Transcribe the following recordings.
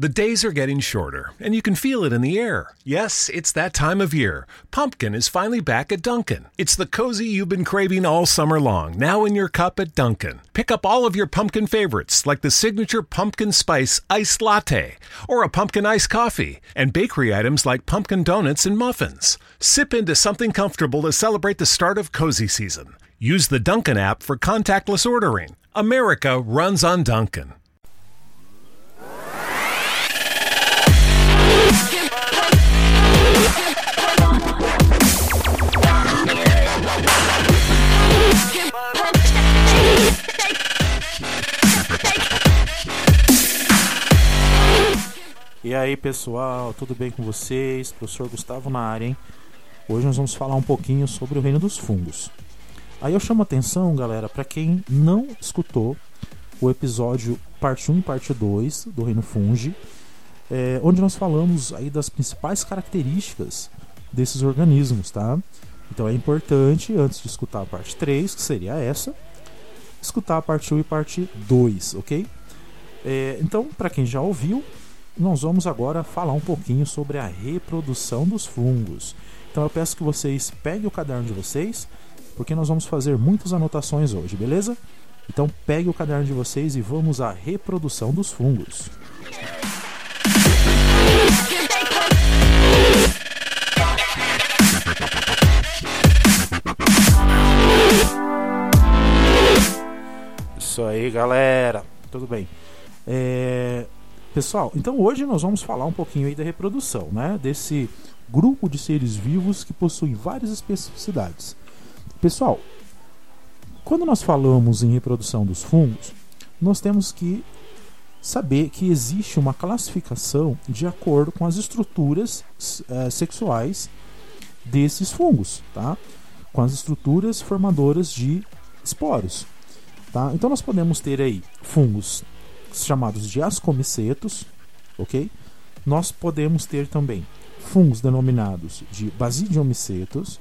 The days are getting shorter, and you can feel it in the air. Yes, it's that time of year. Pumpkin is finally back at Dunkin'. It's the cozy you've been craving all summer long, now in your cup at Dunkin'. Pick up all of your pumpkin favorites, like the signature pumpkin spice iced latte or a pumpkin iced coffee, and bakery items like pumpkin donuts and muffins. Sip into something comfortable to celebrate the start of cozy season. Use the Dunkin' app for contactless ordering. America runs on Dunkin'. E aí pessoal, tudo bem com vocês? Professor Gustavo na área, hein? Hoje nós vamos falar um pouquinho sobre o reino dos fungos. Aí eu chamo atenção, galera, para quem não escutou o episódio parte 1 e parte 2 do reino fungi, é, onde nós falamos aí das principais características desses organismos, tá? Então é importante, antes de escutar a parte 3, que seria essa, escutar a parte 1 e parte 2, ok? É, então, para quem já ouviu, nós vamos agora falar um pouquinho sobre a reprodução dos fungos. Então eu peço que vocês peguem o caderno de vocês, porque nós vamos fazer muitas anotações hoje, beleza? Então pegue o caderno de vocês e vamos à reprodução dos fungos. Isso aí, galera. Tudo bem. É, Pessoal, então hoje nós vamos falar um pouquinho aí da reprodução, né? Desse grupo de seres vivos que possuem várias especificidades. Pessoal, quando nós falamos em reprodução dos fungos, nós temos que saber que existe uma classificação de acordo com as estruturas uh, sexuais desses fungos, tá? Com as estruturas formadoras de esporos, tá? Então nós podemos ter aí fungos chamados de ascomicetos, ok? Nós podemos ter também fungos denominados de basidiomicetos.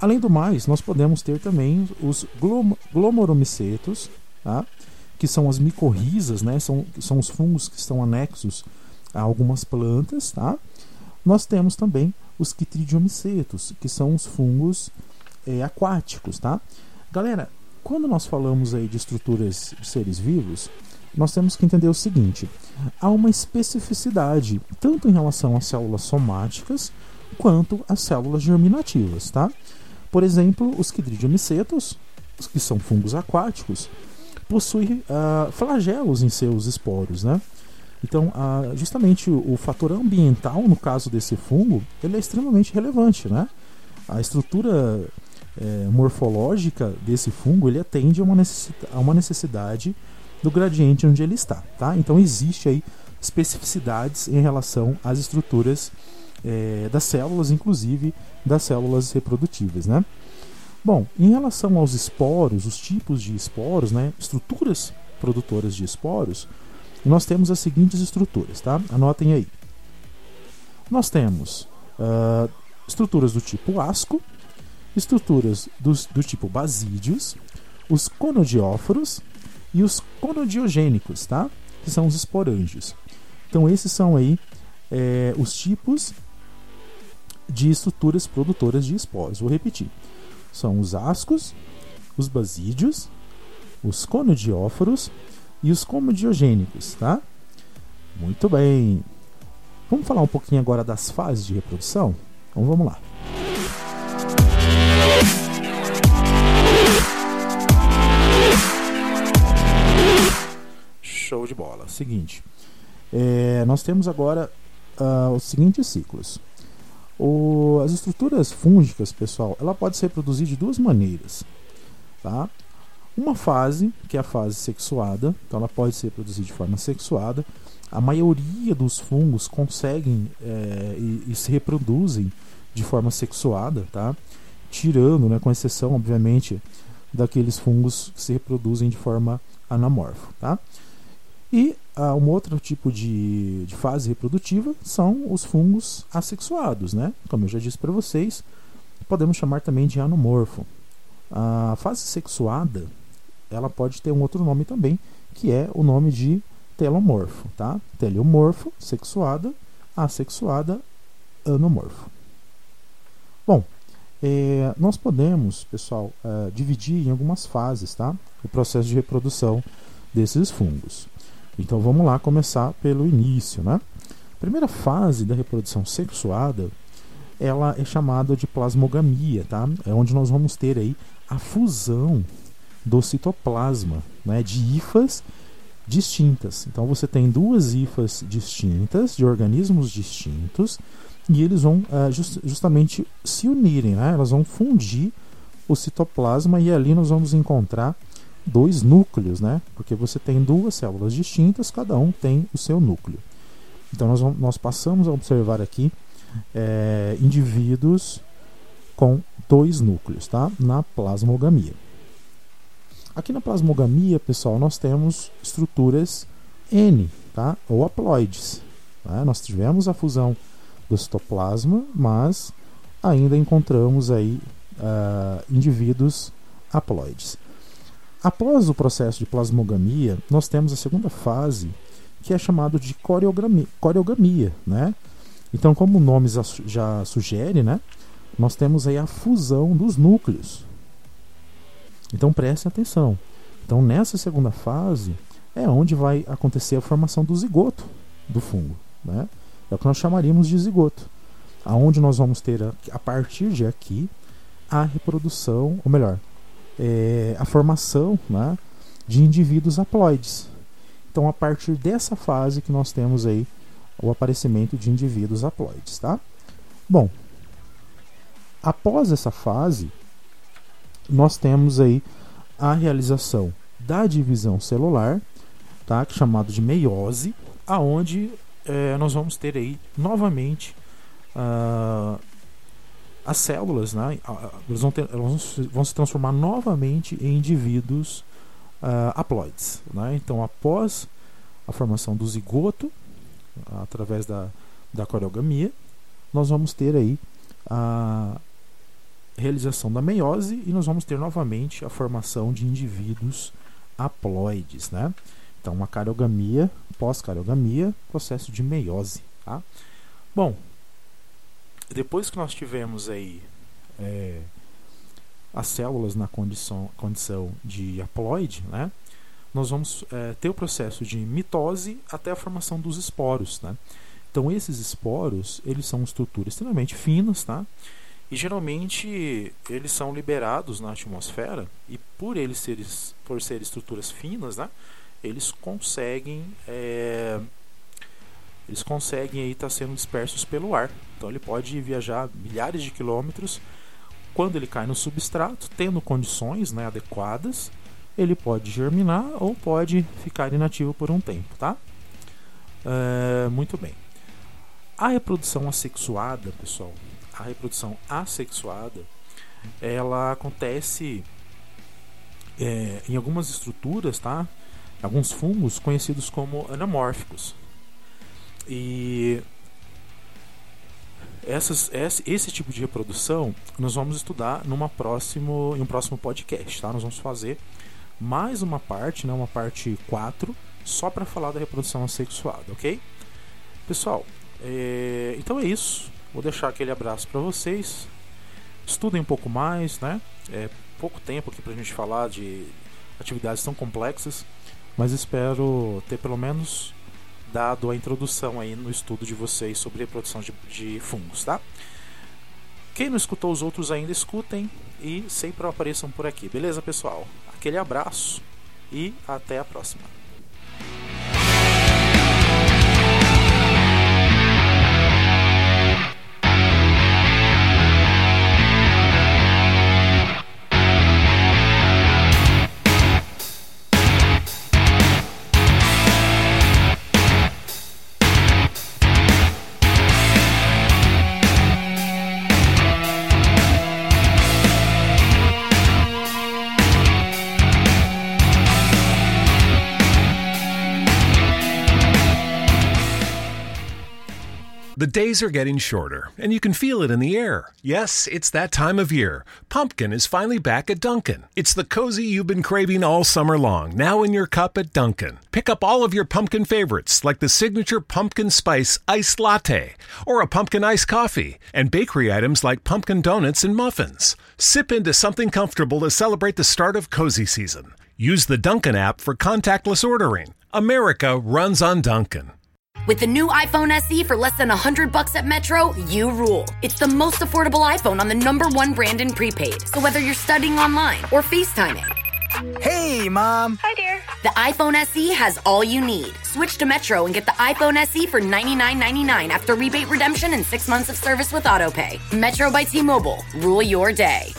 Além do mais, nós podemos ter também os glom glomoromicetos, tá? que são as micorrizas, né? são, são os fungos que estão anexos a algumas plantas. Tá? Nós temos também os quitridiomicetos, que são os fungos é, aquáticos. Tá? Galera, quando nós falamos aí de estruturas de seres vivos, nós temos que entender o seguinte: há uma especificidade tanto em relação às células somáticas quanto às células germinativas, tá? Por exemplo, os quidridiomicetos, que são fungos aquáticos, possuem uh, flagelos em seus esporos, né? Então, uh, justamente o, o, fator ambiental, no caso desse fungo, ele é extremamente relevante, né? A estrutura é, morfológica desse fungo ele atende a uma, necessidade, a uma necessidade do gradiente onde ele está. Tá? Então existe aí especificidades em relação às estruturas é, das células, inclusive das células reprodutivas. Né? Bom, em relação aos esporos, os tipos de esporos, né, estruturas produtoras de esporos, nós temos as seguintes estruturas, tá? Anotem aí. Nós temos uh, estruturas do tipo asco, estruturas dos, do tipo basídeos, os conodióforos e os conodiogênicos, tá? que são os esporângios. Então esses são aí é, os tipos de estruturas produtoras de esporos. Vou repetir. São os ascos, os basídeos, os conodióforos e os comodiogênicos, tá? Muito bem. Vamos falar um pouquinho agora das fases de reprodução? Então vamos lá. Show de bola. Seguinte, é, nós temos agora uh, os seguintes ciclos. O, as estruturas fúngicas, pessoal, ela pode se reproduzir de duas maneiras. Tá? Uma fase, que é a fase sexuada, então ela pode se reproduzir de forma sexuada. A maioria dos fungos conseguem é, e, e, se reproduzem de forma sexuada, tá? tirando, né, com exceção, obviamente, daqueles fungos que se reproduzem de forma anamorfa. Tá? E ah, um outro tipo de, de, fase reprodutiva são os fungos assexuados, né? Como eu já disse para vocês, podemos chamar também de anomorfo. A fase sexuada, ela pode ter um outro nome também, que é o nome de telomorfo, tá? Teleomorfo, sexuada, assexuada, anomorfo. Bom, é, nós podemos, pessoal, é, dividir em algumas fases, tá? O processo de reprodução desses fungos. Então vamos lá começar pelo início, né? A primeira fase da reprodução sexuada, ela é chamada de plasmogamia, tá? É onde nós vamos ter aí a fusão do citoplasma, né, de hifas distintas. Então você tem duas hifas distintas, de organismos distintos, e eles vão uh, just, justamente se unirem, né? elas vão fundir o citoplasma e ali nós vamos encontrar dois núcleos, né? porque você tem duas células distintas, cada um tem o seu núcleo. Então nós, vamos, nós passamos a observar aqui é, indivíduos com dois núcleos tá? na plasmogamia. Aqui na plasmogamia, pessoal, nós temos estruturas N, tá? ou haploides. Tá? Nós tivemos a fusão do citoplasma, mas ainda encontramos aí uh, indivíduos haploides. Após o processo de plasmogamia, nós temos a segunda fase, que é chamado de coreogamia, coreogamia né? Então, como o nome já, sugere, né? nós temos aí a fusão dos núcleos. Então prestem atenção. Então nessa segunda fase é onde vai acontecer a formação do zigoto do fungo. Né? É o que nós chamaríamos de zigoto. Aonde nós vamos ter a, a partir de aqui a reprodução, ou melhor, é, a formação né, de indivíduos haploides. Então a partir dessa fase que nós temos aí o aparecimento de indivíduos haploides. Tá? Bom, após essa fase, nós temos aí a realização da divisão celular, tá? chamado de meiose, aonde é, nós vamos ter aí novamente uh, as células, né? elas, vão ter, elas vão se transformar novamente em indivíduos uh, haploides. Né? Então, após a formação do zigoto, através da, da coreogamia, nós vamos ter aí a realização da meiose e nós vamos ter novamente a formação de indivíduos haploides, né? Então, uma cariogamia, pós-cariogamia, processo de meiose, tá? Bom, depois que nós tivemos aí é, as células na condição, condição de haploide, né? Nós vamos é, ter o processo de mitose até a formação dos esporos, né? Então, esses esporos, eles são estruturas extremamente finas, tá? E geralmente eles são liberados na atmosfera e por eles serem, por serem estruturas finas, né, eles conseguem é, eles conseguem estar tá sendo dispersos pelo ar. Então ele pode viajar milhares de quilômetros. Quando ele cai no substrato, tendo condições né, adequadas, ele pode germinar ou pode ficar inativo por um tempo, tá? É, muito bem. A reprodução assexuada, pessoal, a reprodução assexuada ela acontece é, em algumas estruturas, tá? Alguns fungos conhecidos como anamórficos. E essas, esse, esse tipo de reprodução nós vamos estudar numa próximo, em um próximo podcast, tá? Nós vamos fazer mais uma parte, né, uma parte 4, só para falar da reprodução assexuada, ok? Pessoal, é, então é isso. Vou deixar aquele abraço para vocês. Estudem um pouco mais, né? É pouco tempo aqui para a gente falar de atividades tão complexas, mas espero ter pelo menos dado a introdução aí no estudo de vocês sobre reprodução de, de fungos, tá? Quem não escutou os outros ainda, escutem e sempre apareçam por aqui, beleza, pessoal? Aquele abraço e até a próxima. The days are getting shorter, and you can feel it in the air. Yes, it's that time of year. Pumpkin is finally back at Dunkin'. It's the cozy you've been craving all summer long, now in your cup at Dunkin'. Pick up all of your pumpkin favorites, like the signature pumpkin spice iced latte, or a pumpkin iced coffee, and bakery items like pumpkin donuts and muffins. Sip into something comfortable to celebrate the start of cozy season. Use the Dunkin' app for contactless ordering. America runs on Dunkin'. With the new iPhone SE for less than 100 bucks at Metro, you rule. It's the most affordable iPhone on the number one brand in prepaid. So whether you're studying online or FaceTiming. Hey, Mom. Hi, dear. The iPhone SE has all you need. Switch to Metro and get the iPhone SE for $99.99 after rebate redemption and six months of service with AutoPay. Metro by T-Mobile. Rule your day.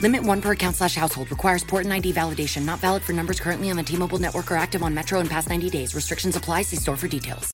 Limit one per account slash household. Requires port and ID validation. Not valid for numbers currently on the T-Mobile network or active on Metro in past 90 days. Restrictions apply. See store for details.